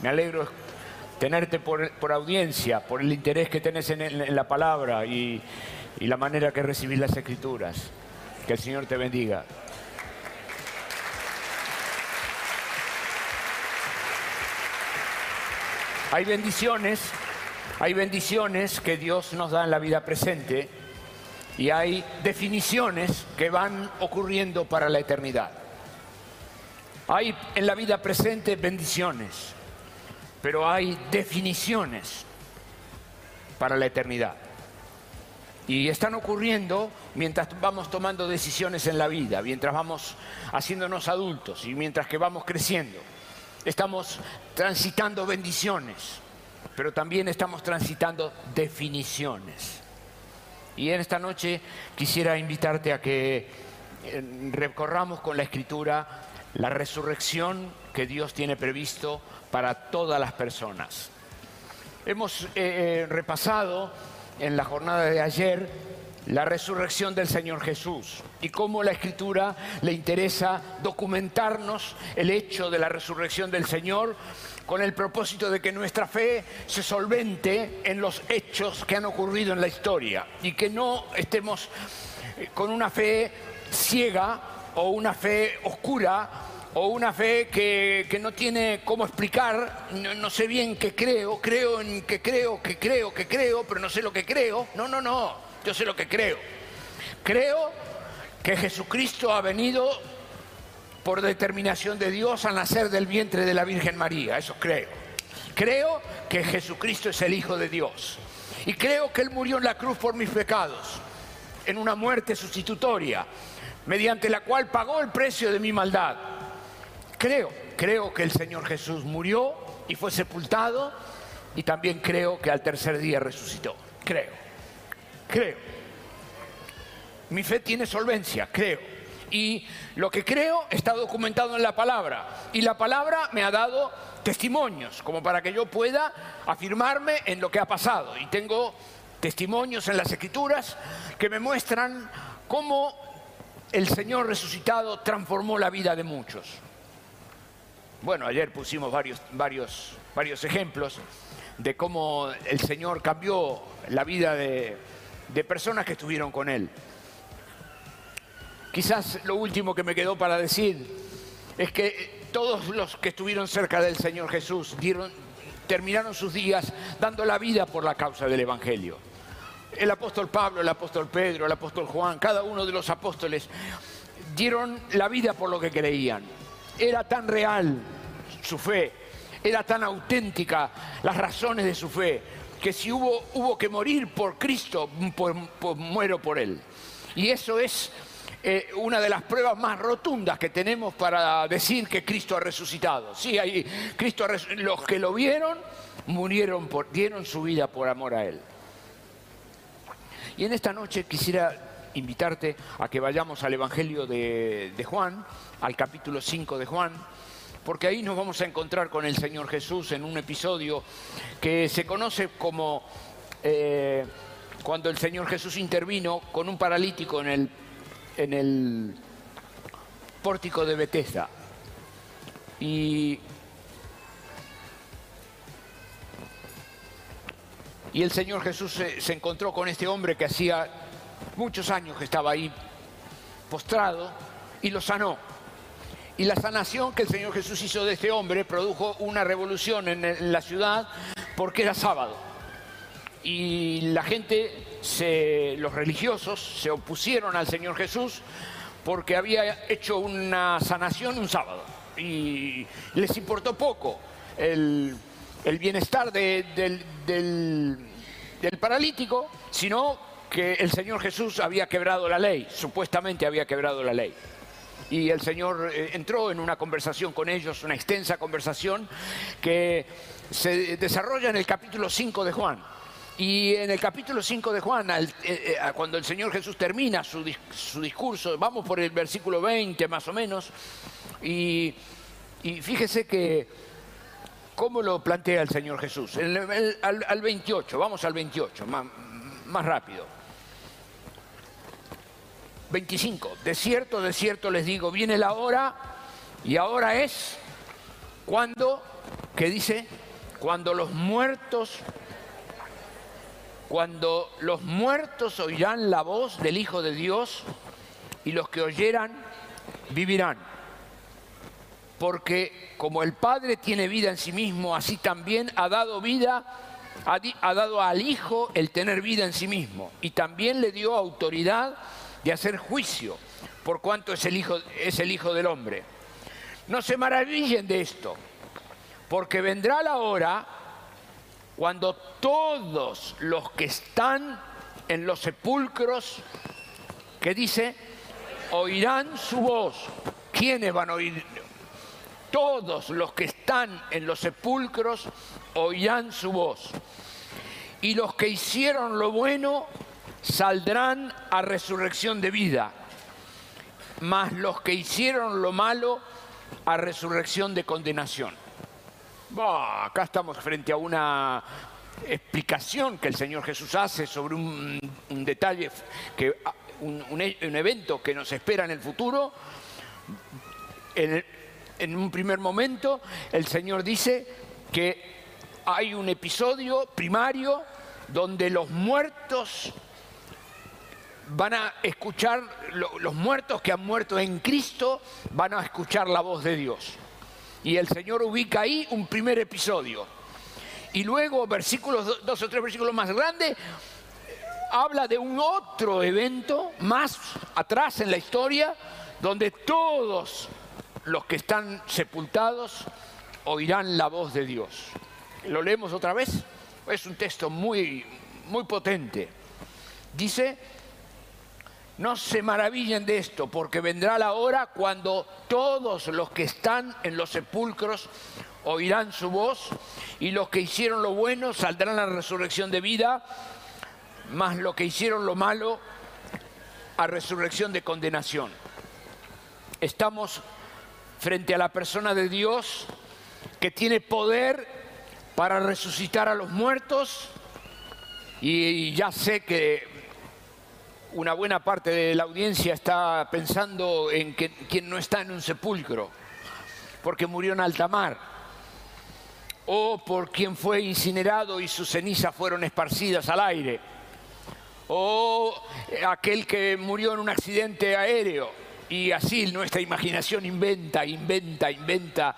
Me alegro tenerte por, por audiencia, por el interés que tenés en, la palabra y, y la manera que recibís las escrituras. Que el Señor te bendiga. Hay bendiciones, hay bendiciones que Dios nos da en la vida presente y hay definiciones que van ocurriendo para la eternidad. Hay en la vida presente bendiciones, pero hay definiciones para la eternidad. Y están ocurriendo mientras vamos tomando decisiones en la vida, mientras vamos haciéndonos adultos y mientras que vamos creciendo. Estamos transitando bendiciones, pero también estamos transitando definiciones. Y en esta noche quisiera invitarte a que eh, recorramos con la escritura la resurrección que Dios tiene previsto para todas las personas. Hemos eh, eh, repasado en la jornada de ayer la resurrección del Señor Jesús y cómo la Escritura le interesa documentarnos el hecho de la resurrección del Señor con el propósito de que nuestra fe se solvente en los hechos que han ocurrido en la historia y que no estemos eh, con una fe ciega o una fe oscura o una fe que, que, no tiene cómo explicar, no, sé bien qué creo, creo en que creo, que creo, que creo, pero no sé lo que creo. No, no, no, yo sé lo que creo. Creo que Jesucristo ha venido por determinación de Dios a nacer del vientre de la Virgen María, eso creo. Creo que Jesucristo es el Hijo de Dios. Y creo que Él murió en la cruz por mis pecados, en una muerte sustitutoria, mediante la cual pagó el precio de mi maldad Creo, creo que el Señor Jesús murió y fue sepultado y también creo que al tercer día resucitó. Creo, creo. Mi fe tiene solvencia, creo. Y lo que creo está documentado en la palabra. Y la palabra me ha dado testimonios, como para que yo pueda afirmarme en lo que ha pasado. Y tengo testimonios en las escrituras que me muestran cómo el Señor resucitado transformó la vida de muchos. Bueno, ayer pusimos varios, varios, varios ejemplos de cómo el Señor cambió la vida de, de personas que estuvieron con Él. Quizás lo último que me quedó para decir es que todos los que estuvieron cerca del Señor Jesús dieron, terminaron sus días dando la vida por la causa del Evangelio. El apóstol Pablo, el apóstol Pedro, el apóstol Juan, cada uno de los apóstoles dieron la vida por lo que creían era tan real su fe, era tan auténtica las razones de su fe, que si hubo, hubo que morir por Cristo, pues, pues muero por Él. Y eso es eh, una de las pruebas más rotundas que tenemos para decir que Cristo ha resucitado. Sí, Cristo los que lo vieron murieron, por, dieron su vida por amor a Él. Y en esta noche quisiera invitarte a que vayamos al Evangelio de, Juan, al capítulo 5 de Juan, porque ahí nos vamos a encontrar con el Señor Jesús en un episodio que se conoce como eh, cuando el Señor Jesús intervino con un paralítico en el, en el pórtico de Bethesda. Y, y el Señor Jesús se, encontró con este hombre que hacía muchos años que estaba ahí postrado y lo sanó. Y la sanación que el Señor Jesús hizo de este hombre produjo una revolución en la ciudad porque era sábado. Y la gente, los religiosos, se opusieron al Señor Jesús porque había hecho una sanación un sábado. Y les importó poco el, bienestar de, del, del paralítico, sino que el Señor Jesús había quebrado la ley, supuestamente había quebrado la ley. Y el Señor eh, entró en una conversación con ellos, una extensa conversación que se desarrolla en el capítulo 5 de Juan. Y en el capítulo 5 de Juan, eh, eh, cuando el Señor Jesús termina su, su, discurso, vamos por el versículo 20 más o menos, y fíjese que cómo lo plantea el Señor Jesús. Al, al, 28, vamos al 28, más, más rápido. 25. De cierto, de cierto les digo, viene la hora Y ahora es cuando, ¿qué dice? Cuando los muertos, cuando los muertos oirán la voz del Hijo de Dios y los que oyeran vivirán. Porque como el Padre tiene vida en sí mismo, así también ha dado vida, ha, dado al Hijo el tener vida en sí mismo. Y también le dio autoridad de hacer juicio, por cuanto es el Hijo, es el hijo del Hombre. No se maravillen de esto, porque vendrá la hora cuando todos los que están en los sepulcros, que dice, oirán su voz. ¿Quiénes van a oír? Todos los que están en los sepulcros oirán su voz. Y los que hicieron lo bueno saldrán a resurrección de vida. Mas los que hicieron lo malo a resurrección de condenación. acá estamos frente a una explicación que el Señor Jesús hace sobre un, detalle, que, un, evento que nos espera en el futuro. en un primer momento, el Señor dice que hay un episodio primario donde los muertos van a escuchar, los muertos que han muerto en Cristo van a escuchar la voz de Dios. Y el Señor ubica ahí un primer episodio. Y luego, versículos, dos o tres versículos más grandes, habla de un otro evento más atrás en la historia, donde todos los que están sepultados oirán la voz de Dios. ¿Lo leemos otra vez? Es un texto muy, muy potente. Dice, no se maravillen de esto, porque vendrá la hora cuando todos los que están en los sepulcros oirán su voz y los que hicieron lo bueno saldrán a la resurrección de vida, más los que hicieron lo malo a resurrección de condenación. Estamos frente a la persona de Dios que tiene poder para resucitar a los muertos y ya sé que una buena parte de la audiencia está pensando en quien no está en un sepulcro, porque murió en alta mar, o por quien fue incinerado y sus cenizas fueron esparcidas al aire, o aquel que murió en un accidente aéreo. Y así nuestra imaginación inventa, inventa, inventa.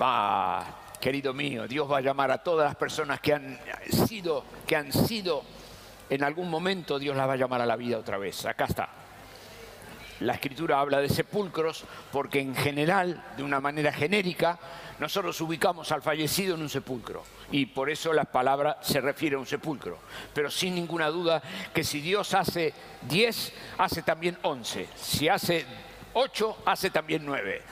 Va, querido mío, Dios va a llamar a todas las personas que han sido, que han sido en algún momento Dios la va a llamar a la vida otra vez. Acá está. La escritura habla de sepulcros porque en general, de una manera genérica, nosotros ubicamos al fallecido en un sepulcro y por eso la palabra se refiere a un sepulcro. Pero sin ninguna duda que si Dios hace 10, hace también 11. Si hace 8, hace también 9.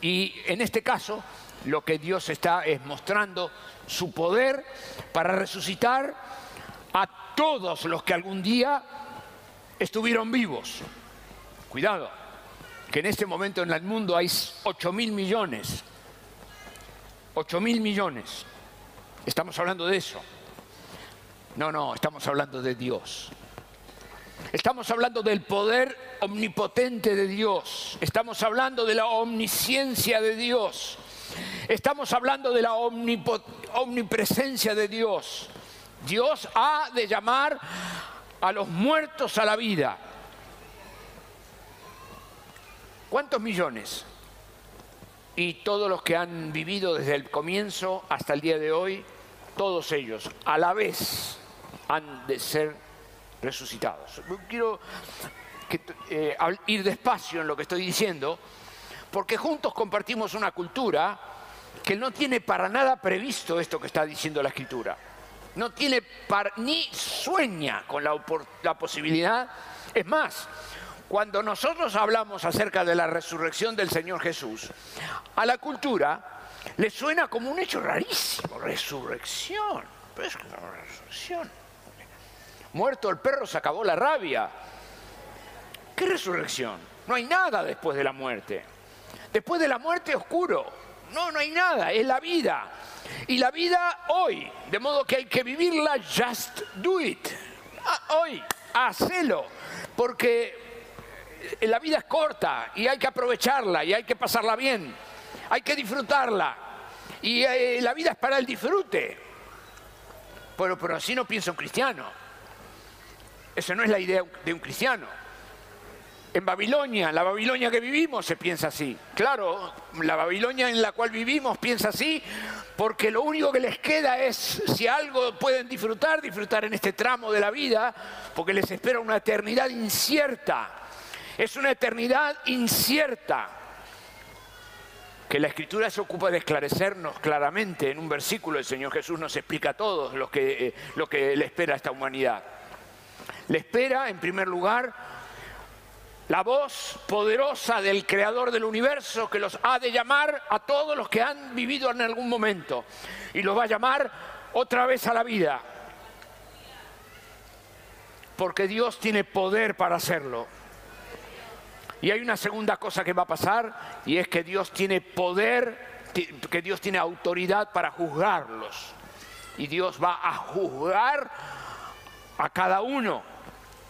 Y en este caso, lo que Dios está es mostrando su poder para resucitar a todos los que algún día estuvieron vivos. Cuidado, que en este momento en el mundo hay 8 mil millones. 8 mil millones. Estamos hablando de eso. No, no, estamos hablando de Dios. Estamos hablando del poder omnipotente de Dios. Estamos hablando de la omnisciencia de Dios. Estamos hablando de la omnipresencia de Dios. Dios ha de llamar a los muertos a la vida. ¿Cuántos millones? Y todos los que han vivido desde el comienzo hasta el día de hoy, todos ellos a la vez han de ser resucitados. Quiero eh, ir despacio en lo que estoy diciendo, porque juntos compartimos una cultura que no tiene para nada previsto esto que está diciendo la escritura no tiene ni sueña con la, la posibilidad. Es más, cuando nosotros hablamos acerca de la resurrección del Señor Jesús, a la cultura le suena como un hecho rarísimo, resurrección. Pero es resurrección. Muerto el perro se acabó la rabia. ¿Qué resurrección? No hay nada después de la muerte. Después de la muerte oscuro. No, no hay nada, es la vida. Y la vida hoy, de modo que hay que vivirla, just do it. Ah, hoy, hacelo. Porque la vida es corta y hay que aprovecharla y hay que pasarla bien, hay que disfrutarla. Y eh, la vida es para el disfrute. Pero, pero así no piensa un cristiano. Esa no es la idea de un cristiano. En Babilonia, la Babilonia que vivimos, se piensa así. Claro, la Babilonia en la cual vivimos piensa así porque lo único que les queda es, si algo pueden disfrutar, disfrutar en este tramo de la vida, porque les espera una eternidad incierta. Es una eternidad incierta que la Escritura se ocupa de esclarecernos claramente. En un versículo el Señor Jesús nos explica a todos lo que, eh, lo que le espera a esta humanidad. Le espera, en primer lugar, la voz poderosa del Creador del universo que los ha de llamar a todos los que han vivido en algún momento y los va a llamar otra vez a la vida. Porque Dios tiene poder para hacerlo. Y hay una segunda cosa que va a pasar y es que Dios tiene poder, que Dios tiene autoridad para juzgarlos. Y Dios va a juzgar a cada uno.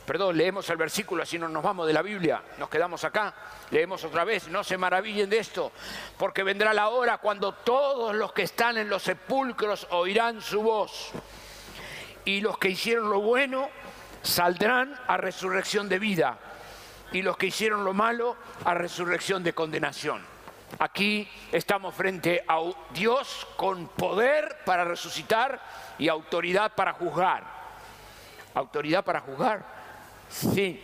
Perdón, leemos el versículo, así no nos vamos de la Biblia, nos quedamos acá. Leemos otra vez, no se maravillen de esto, porque vendrá la hora cuando todos los que están en los sepulcros oirán su voz. Y los que hicieron lo bueno saldrán a resurrección de vida y los que hicieron lo malo a resurrección de condenación. Aquí estamos frente a Dios con poder para resucitar y autoridad para juzgar. ¿Autoridad para juzgar? Sí,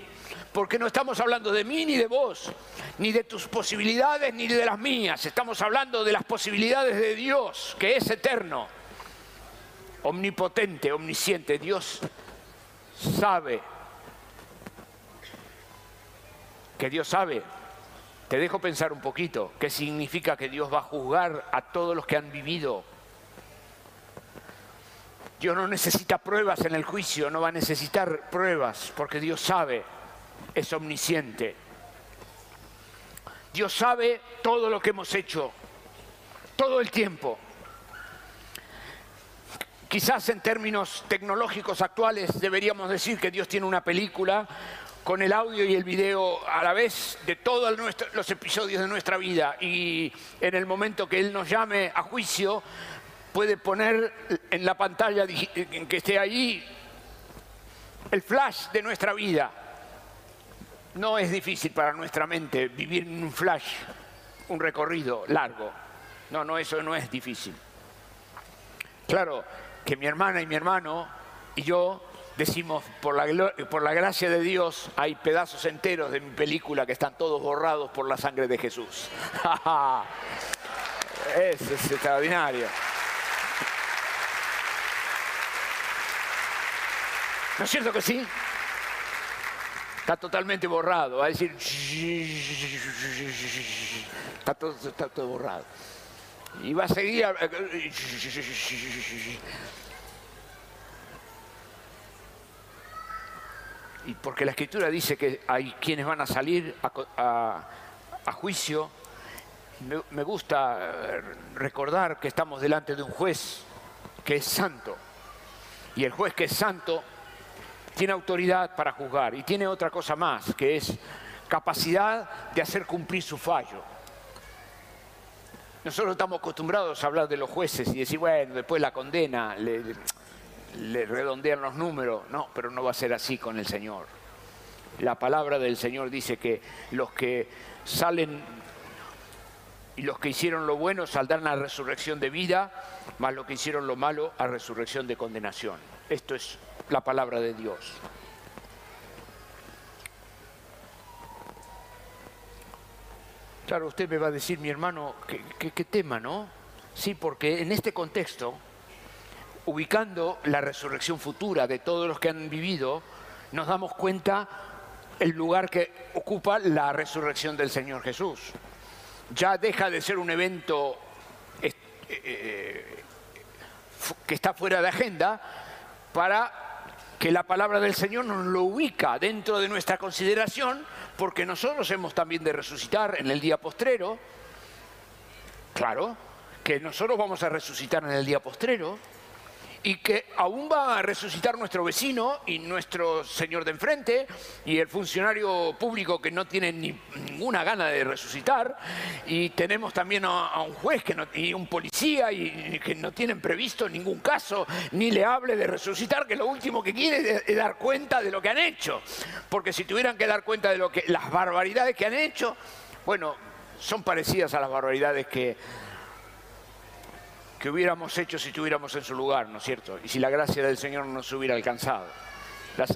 porque no estamos hablando de mí ni de vos, ni de tus posibilidades ni de las mías. Estamos hablando de las posibilidades de Dios, que es eterno, omnipotente, omnisciente. Dios sabe que Dios sabe. Te dejo pensar un poquito qué significa que Dios va a juzgar a todos los que han vivido. Dios no necesita pruebas en el juicio, no va a necesitar pruebas, porque Dios sabe, es omnisciente. Dios sabe todo lo que hemos hecho, todo el tiempo. Quizás en términos tecnológicos actuales deberíamos decir que Dios tiene una película con el audio y el video a la vez de todos los episodios de nuestra vida y en el momento que Él nos llame a juicio puede poner en la pantalla que esté allí el flash de nuestra vida. No es difícil para nuestra mente vivir en un flash, un recorrido largo. No, no, eso no es difícil. Claro que mi hermana y mi hermano y yo decimos, por la, por la gracia de Dios, hay pedazos enteros de mi película que están todos borrados por la sangre de Jesús. Eso es extraordinario. ¿No es cierto que sí? Está totalmente borrado. Va a decir. Está todo, está todo borrado. Y va a seguir. Y porque la escritura dice que hay quienes van a salir a, juicio, me, gusta eh, recordar que estamos delante de un juez que es santo. Y el juez que es santo tiene autoridad para juzgar y tiene otra cosa más, que es capacidad de hacer cumplir su fallo. Nosotros estamos acostumbrados a hablar de los jueces y decir, bueno, después la condena, redondean los números. No, pero no va a ser así con el Señor. La palabra del Señor dice que los que salen y los que hicieron lo bueno saldrán a resurrección de vida, más los que hicieron lo malo a resurrección de condenación. Esto es la palabra de Dios. Claro, usted me va a decir, mi hermano, ¿qué, qué tema, no? Sí, porque en este contexto ubicando la resurrección futura de todos los que han vivido, nos damos cuenta el lugar que ocupa la resurrección del Señor Jesús. Ya deja de ser un evento eh, eh, que está fuera de agenda para que la palabra del Señor nos lo ubica dentro de nuestra consideración, porque nosotros hemos también de resucitar en el día postrero. Claro, que nosotros vamos a resucitar en el día postrero y que aún va a resucitar nuestro vecino y nuestro señor de enfrente y el funcionario público que no tiene ni, ninguna gana de resucitar y tenemos también a, un juez que y un policía y, que no tienen previsto ningún caso ni le hable de resucitar que lo último que quiere es dar cuenta de lo que han hecho. Porque si tuvieran que dar cuenta de lo que las barbaridades que han hecho bueno son parecidas a las barbaridades que que hubiéramos hecho si estuviéramos en su lugar, ¿no es cierto? Y si la gracia del Señor nos hubiera alcanzado.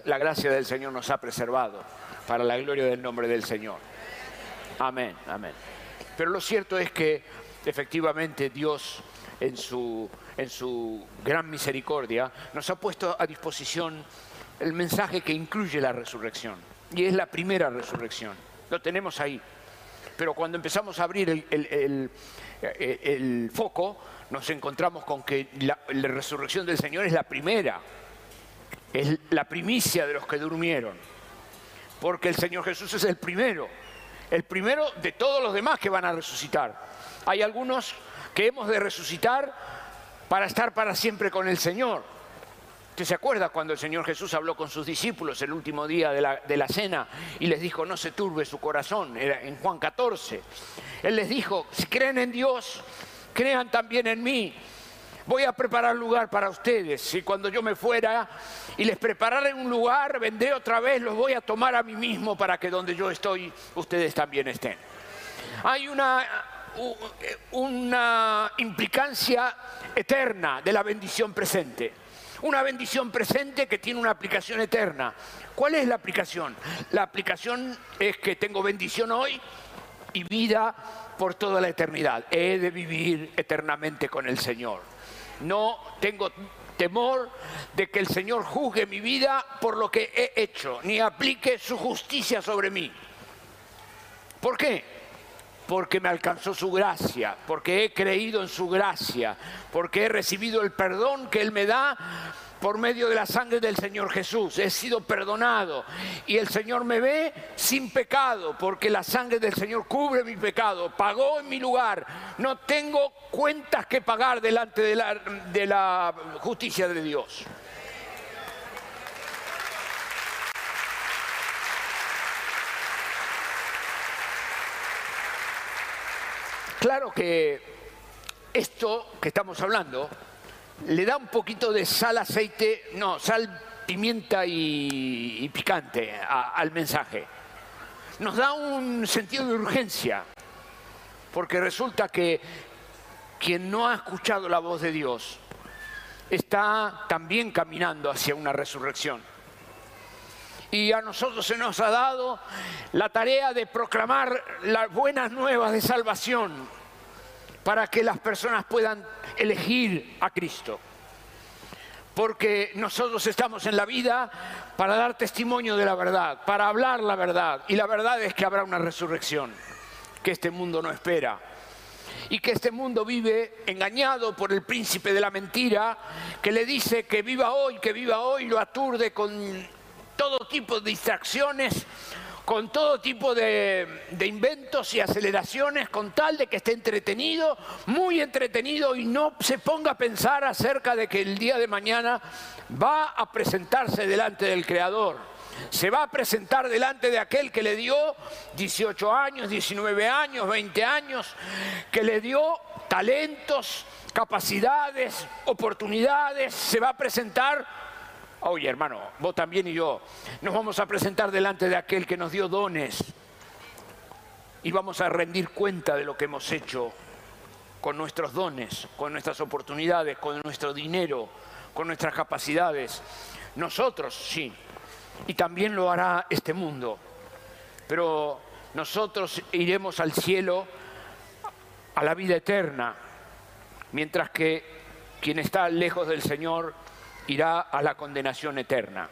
La, gracia del Señor nos ha preservado para la gloria del nombre del Señor. Amén, amén. Pero lo cierto es que efectivamente Dios en su, en su gran misericordia nos ha puesto a disposición el mensaje que incluye la resurrección. Y es la primera resurrección. Lo tenemos ahí. Pero cuando empezamos a abrir el, el foco, nos encontramos con que la, resurrección del Señor es la primera, es la primicia de los que durmieron, porque el Señor Jesús es el primero, el primero de todos los demás que van a resucitar. Hay algunos que hemos de resucitar para estar para siempre con el Señor. ¿Usted se acuerda cuando el Señor Jesús habló con sus discípulos el último día de la, de la, cena y les dijo, no se turbe su corazón? Era en Juan 14. Él les dijo, si creen en Dios, crean también en mí. Voy a preparar lugar para ustedes. Y cuando yo me fuera y les prepararé un lugar, vendré otra vez, los voy a tomar a mí mismo para que donde yo estoy, ustedes también estén. Hay una, una implicancia eterna de la bendición presente. Una bendición presente que tiene una aplicación eterna. ¿Cuál es la aplicación? La aplicación es que tengo bendición hoy y vida por toda la eternidad. He de vivir eternamente con el Señor. No tengo temor de que el Señor juzgue mi vida por lo que he hecho, ni aplique su justicia sobre mí. ¿Por qué? Porque me alcanzó su gracia, porque he creído en su gracia, porque he recibido el perdón que Él me da por medio de la sangre del Señor Jesús. He sido perdonado y el Señor me ve sin pecado porque la sangre del Señor cubre mi pecado, pagó en mi lugar. No tengo cuentas que pagar delante de la, de la justicia de Dios. Claro que esto que estamos hablando le da un poquito de sal, aceite, no, sal, pimienta y, picante al mensaje. Nos da un sentido de urgencia, porque resulta que quien no ha escuchado la voz de Dios está también caminando hacia una resurrección. Y a nosotros se nos ha dado la tarea de proclamar las buenas nuevas de salvación para que las personas puedan elegir a Cristo. Porque nosotros estamos en la vida para dar testimonio de la verdad, para hablar la verdad. Y la verdad es que habrá una resurrección que este mundo no espera. Y que este mundo vive engañado por el príncipe de la mentira, que le dice que viva hoy, que viva hoy, lo aturde con todo tipo de distracciones con todo tipo de, inventos y aceleraciones, con tal de que esté entretenido, muy entretenido y no se ponga a pensar acerca de que el día de mañana va a presentarse delante del Creador. Se va a presentar delante de aquel que le dio 18 años, 19 años, 20 años, que le dio talentos, capacidades, oportunidades, se va a presentar Oye, hermano, vos también y yo nos vamos a presentar delante de aquel que nos dio dones y vamos a rendir cuenta de lo que hemos hecho con nuestros dones, con nuestras oportunidades, con nuestro dinero, con nuestras capacidades. Nosotros, sí, y también lo hará este mundo, pero nosotros iremos al cielo, a la vida eterna, mientras que quien está lejos del Señor irá a la condenación eterna.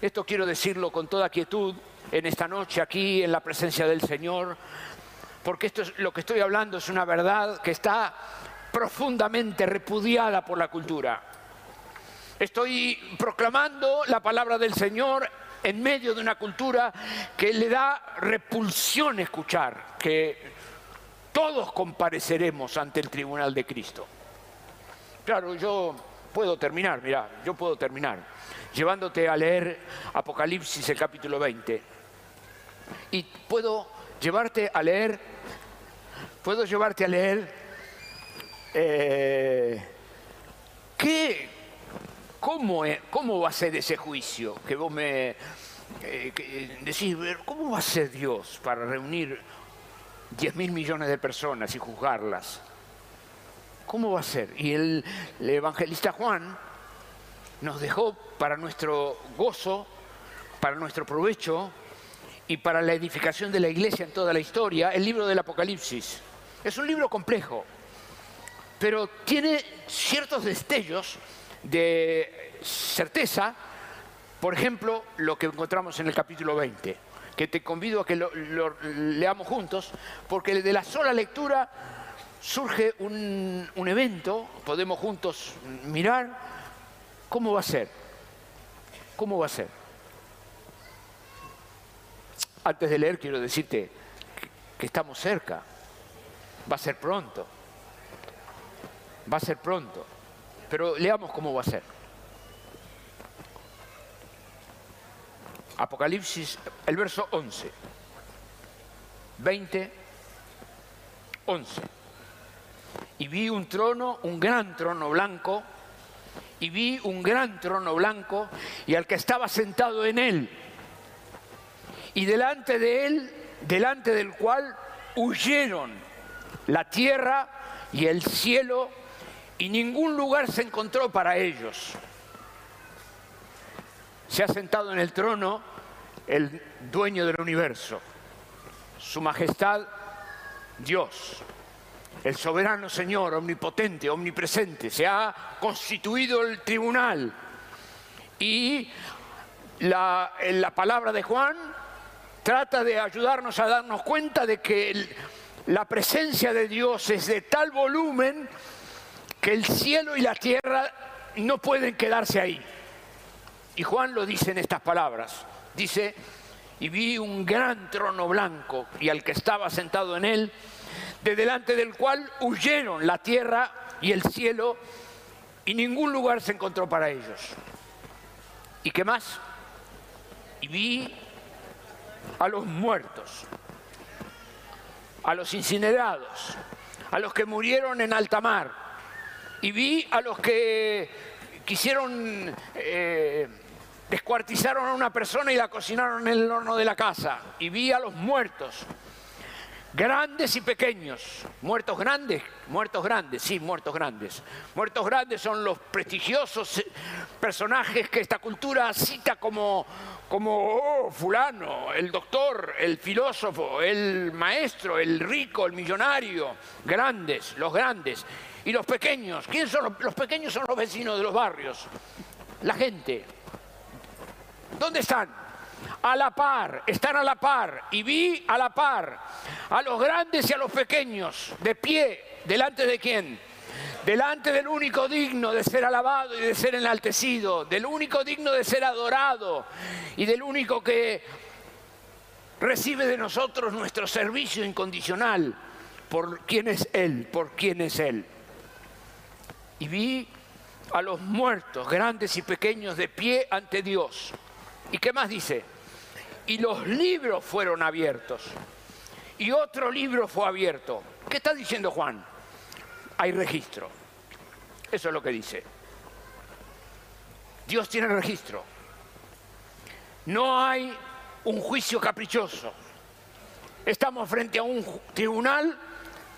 Esto quiero decirlo con toda quietud en esta noche aquí en la presencia del Señor, porque esto es lo que estoy hablando es una verdad que está profundamente repudiada por la cultura. Estoy proclamando la palabra del Señor en medio de una cultura que le da repulsión escuchar que todos compareceremos ante el tribunal de Cristo. Claro, yo puedo terminar, mira, yo puedo terminar, llevándote a leer Apocalipsis el capítulo 20. Y puedo llevarte a leer, puedo llevarte a leer eh, ¿qué, cómo, cómo, va a ser ese juicio? Que vos me eh, decís, ¿cómo va a ser Dios para reunir 10 mil millones de personas y juzgarlas? ¿Cómo va a ser? Y el, evangelista Juan nos dejó para nuestro gozo, para nuestro provecho y para la edificación de la iglesia en toda la historia, el libro del Apocalipsis. Es un libro complejo, pero tiene ciertos destellos de certeza, por ejemplo, lo que encontramos en el capítulo 20, que te convido a que lo, leamos juntos, porque de la sola lectura surge un, un evento, podemos juntos mirar cómo va a ser, cómo va a ser. Antes de leer quiero decirte que estamos cerca, va a ser pronto. Va a ser pronto. Pero leamos cómo va a ser. Apocalipsis, el verso 11. 20, 11. Y vi un trono, un gran trono blanco, y vi un gran trono blanco, y al que estaba sentado en él, y delante de él, delante del cual huyeron la tierra y el cielo y ningún lugar se encontró para ellos. Se ha sentado en el trono el dueño del universo, su majestad Dios, el soberano Señor, omnipotente, omnipresente. Se ha constituido el tribunal y la, la palabra de Juan trata de ayudarnos a darnos cuenta de que la presencia de Dios es de tal volumen que el cielo y la tierra no pueden quedarse ahí. Y Juan lo dice en estas palabras. Dice, y vi un gran trono blanco y al que estaba sentado en él, de delante del cual huyeron la tierra y el cielo y ningún lugar se encontró para ellos. ¿Y qué más? Y vi a los muertos, a los incinerados, a los que murieron en alta mar y vi a los que quisieron, eh, descuartizaron a una persona y la cocinaron en el horno de la casa. Y vi a los muertos, grandes y pequeños. Muertos grandes, muertos grandes, sí, muertos grandes. Muertos grandes son los prestigiosos eh, personajes que esta cultura cita como, como oh, fulano, el doctor, el filósofo, el maestro, el rico, el millonario. Grandes, los grandes. Y los pequeños, ¿quién son los, los pequeños? Son los vecinos de los barrios, la gente. ¿Dónde están? A la par, están a la par. Y vi a la par a los grandes y a los pequeños, de pie, delante de quién? Delante del único digno de ser alabado y de ser enaltecido, del único digno de ser adorado y del único que recibe de nosotros nuestro servicio incondicional por quién es Él, por quién es Él y vi a los muertos, grandes y pequeños, de pie ante Dios. ¿Y qué más dice? Y los libros fueron abiertos. Y otro libro fue abierto. ¿Qué está diciendo Juan? Hay registro. Eso es lo que dice. Dios tiene registro. No hay un juicio caprichoso. Estamos frente a un tribunal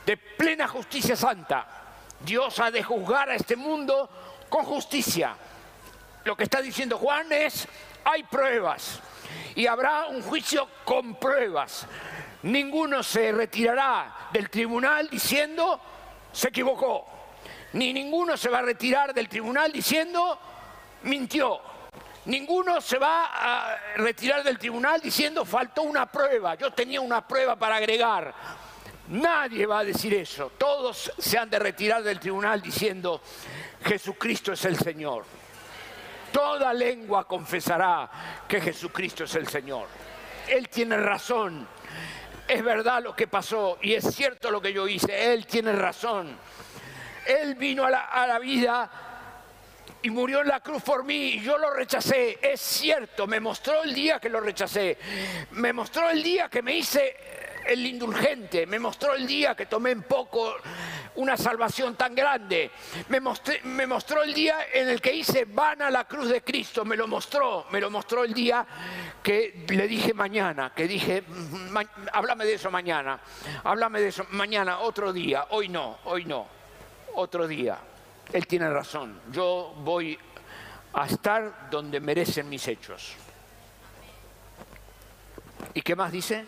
de plena justicia santa Dios ha de juzgar a este mundo con justicia. Lo que está diciendo Juan es, hay pruebas y habrá un juicio con pruebas. Ninguno se retirará del tribunal diciendo, se equivocó. Ni ninguno se va a retirar del tribunal diciendo, mintió. Ninguno se va a retirar del tribunal diciendo, faltó una prueba, yo tenía una prueba para agregar. Nadie va a decir eso. Todos se han de retirar del tribunal diciendo, Jesucristo es el Señor. Toda lengua confesará que Jesucristo es el Señor. Él tiene razón. Es verdad lo que pasó y es cierto lo que yo hice. Él tiene razón. Él vino a la, vida y murió en la cruz por mí y yo lo rechacé. Es cierto, me mostró el día que lo rechacé. Me mostró el día que me hice el indulgente. Me mostró el día que tomé en poco una salvación tan grande. Me, me mostró el día en el que hice vana la cruz de Cristo. Me lo mostró. Me lo mostró el día que le dije mañana. Que dije, háblame de eso mañana. Háblame de eso mañana, otro día. Hoy no, hoy no. Otro día. Él tiene razón. Yo voy a estar donde merecen mis hechos. ¿Y qué más dice?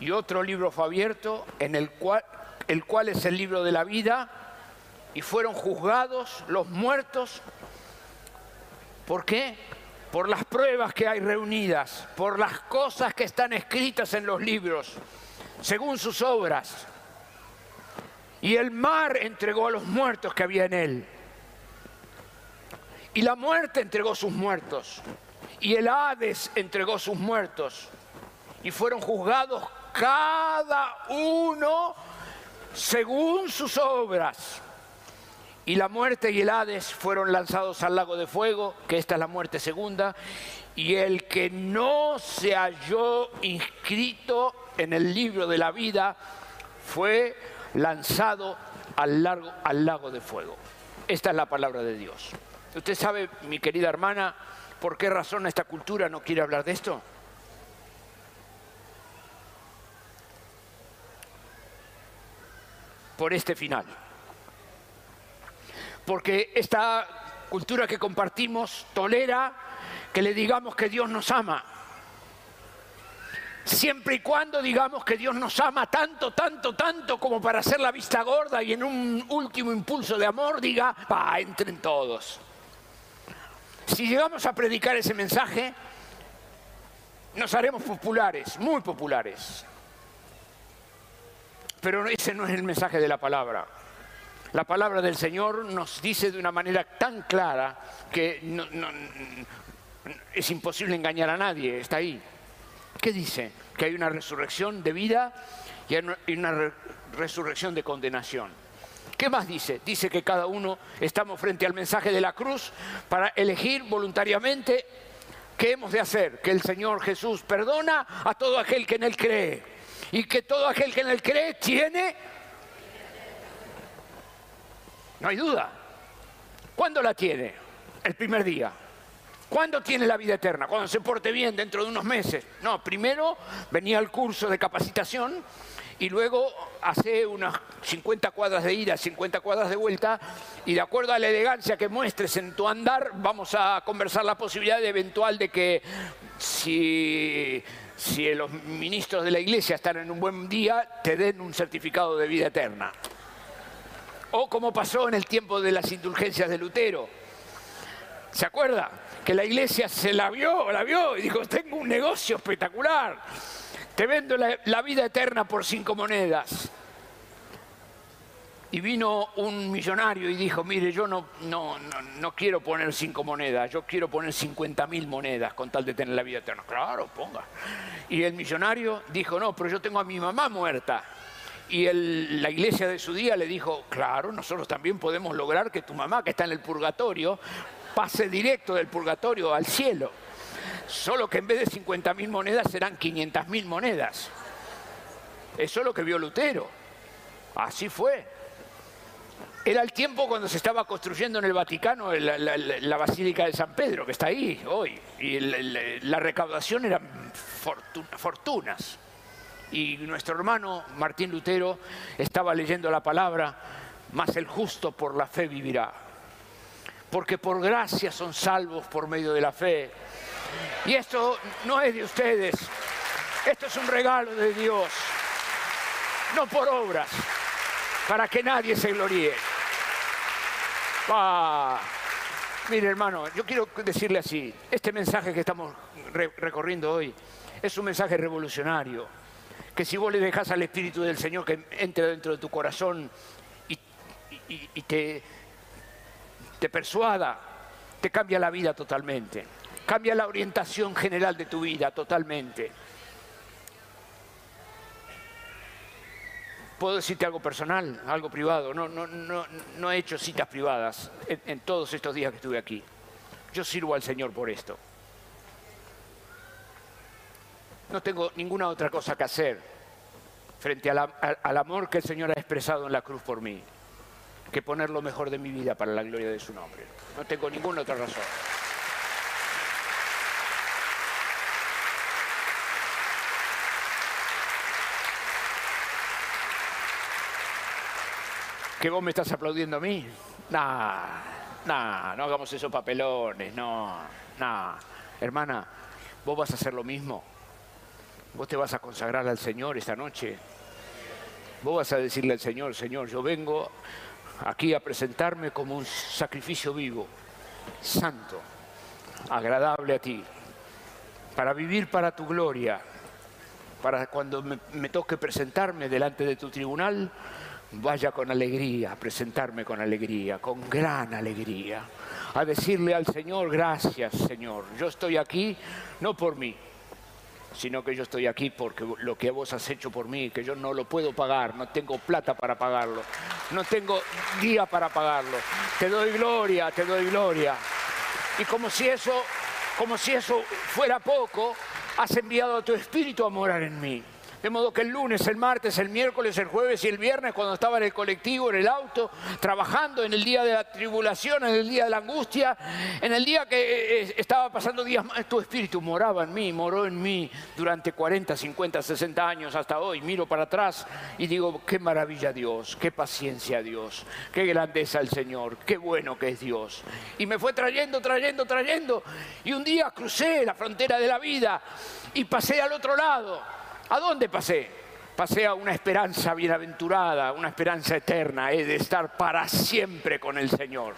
Y otro libro fue abierto, en el cual, es el libro de la vida, y fueron juzgados los muertos. ¿Por qué? Por las pruebas que hay reunidas, por las cosas que están escritas en los libros según sus obras. Y el mar entregó a los muertos que había en él. Y la muerte entregó sus muertos. Y el Hades entregó sus muertos. Y fueron juzgados cada uno según sus obras. Y la muerte y el Hades fueron lanzados al lago de fuego, que esta es la muerte segunda. Y el que no se halló inscrito en el libro de la vida fue lanzado al, al lago de fuego. Esta es la palabra de Dios. ¿Usted sabe, mi querida hermana, por qué razón esta cultura no quiere hablar de esto? Por este final. Porque esta cultura que compartimos tolera que le digamos que Dios nos ama siempre y cuando digamos que Dios nos ama tanto, tanto, tanto como para hacer la vista gorda y en un último impulso de amor diga, va, entren todos. Si llegamos a predicar ese mensaje, nos haremos populares, muy populares. Pero ese no es el mensaje de la palabra. La palabra del Señor nos dice de una manera tan clara que es imposible engañar a nadie, está ahí. ¿Qué dice? Que hay una resurrección de vida y una resurrección de condenación. ¿Qué más dice? Dice que cada uno estamos frente al mensaje de la cruz para elegir voluntariamente qué hemos de hacer. Que el Señor Jesús perdona a todo aquel que en Él cree. Y que todo aquel que en Él cree tiene... No hay duda. ¿Cuándo la tiene? El primer día. ¿Cuándo tiene la vida eterna? Cuando se porte bien dentro de unos meses. No, primero venía el curso de capacitación y luego hace unas 50 cuadras de ida, 50 cuadras de vuelta y de acuerdo a la elegancia que muestres en tu andar, vamos a conversar la posibilidad eventual de que si, si los ministros de la iglesia están en un buen día, te den un certificado de vida eterna. O como pasó en el tiempo de las indulgencias de Lutero. ¿Se acuerda? que la iglesia se la vio, la vio y dijo, tengo un negocio espectacular, te vendo la, vida eterna por cinco monedas. Y vino un millonario y dijo, mire, yo no, no, no, quiero poner cinco monedas, yo quiero poner 50 mil monedas con tal de tener la vida eterna. Claro, ponga. Y el millonario dijo, no, pero yo tengo a mi mamá muerta. Y la iglesia de su día le dijo, claro, nosotros también podemos lograr que tu mamá, que está en el purgatorio, pase directo del purgatorio al cielo. Solo que en vez de 50.000 monedas serán 500.000 monedas. Eso es lo que vio Lutero. Así fue. Era el tiempo cuando se estaba construyendo en el Vaticano la, Basílica de San Pedro, que está ahí hoy. Y la, recaudación eran fortunas. Y nuestro hermano Martín Lutero estaba leyendo la palabra, más el justo por la fe vivirá porque por gracia son salvos por medio de la fe. Y esto no es de ustedes, esto es un regalo de Dios, no por obras, para que nadie se gloríe. Ah, mire hermano, yo quiero decirle así, este mensaje que estamos recorriendo hoy es un mensaje revolucionario, que si vos le dejas al Espíritu del Señor que entre dentro de tu corazón y te te persuada, te cambia la vida totalmente, cambia la orientación general de tu vida totalmente. Puedo decirte algo personal, algo privado. No, no, no, no he hecho citas privadas en, todos estos días que estuve aquí. Yo sirvo al Señor por esto. No tengo ninguna otra cosa que hacer frente al, al amor que el Señor ha expresado en la cruz por mí, que poner lo mejor de mi vida para la gloria de su nombre. No tengo ninguna otra razón. ¿Que vos me estás aplaudiendo a mí? Nah, nah, no hagamos esos papelones, no, nah. Hermana, vos vas a hacer lo mismo. Vos te vas a consagrar al Señor esta noche. Vos vas a decirle al Señor, Señor, yo vengo aquí a presentarme como un sacrificio vivo, santo, agradable a ti, para vivir para tu gloria, para cuando me, me toque presentarme delante de tu tribunal, vaya con alegría, a presentarme con alegría, con gran alegría, a decirle al Señor, gracias Señor, yo estoy aquí no por mí, sino que yo estoy aquí porque lo que vos has hecho por mí, que yo no lo puedo pagar, no tengo plata para pagarlo, no tengo día para pagarlo. Te doy gloria, te doy gloria. Y como si eso, como si eso fuera poco, has enviado a tu espíritu a morar en mí. De modo que el lunes, el martes, el miércoles, el jueves y el viernes, cuando estaba en el colectivo, en el auto, trabajando en el día de la tribulación, en el día de la angustia, en el día que eh, estaba pasando días tu espíritu moraba en mí, moró en mí durante 40, 50, 60 años hasta hoy. Miro para atrás y digo, qué maravilla Dios, qué paciencia Dios, qué grandeza el Señor, qué bueno que es Dios. Y me fue trayendo, trayendo, trayendo. Y un día crucé la frontera de la vida y pasé al otro lado. ¿A dónde pasé? Pasé a una esperanza bienaventurada, una esperanza eterna, es de estar para siempre con el Señor.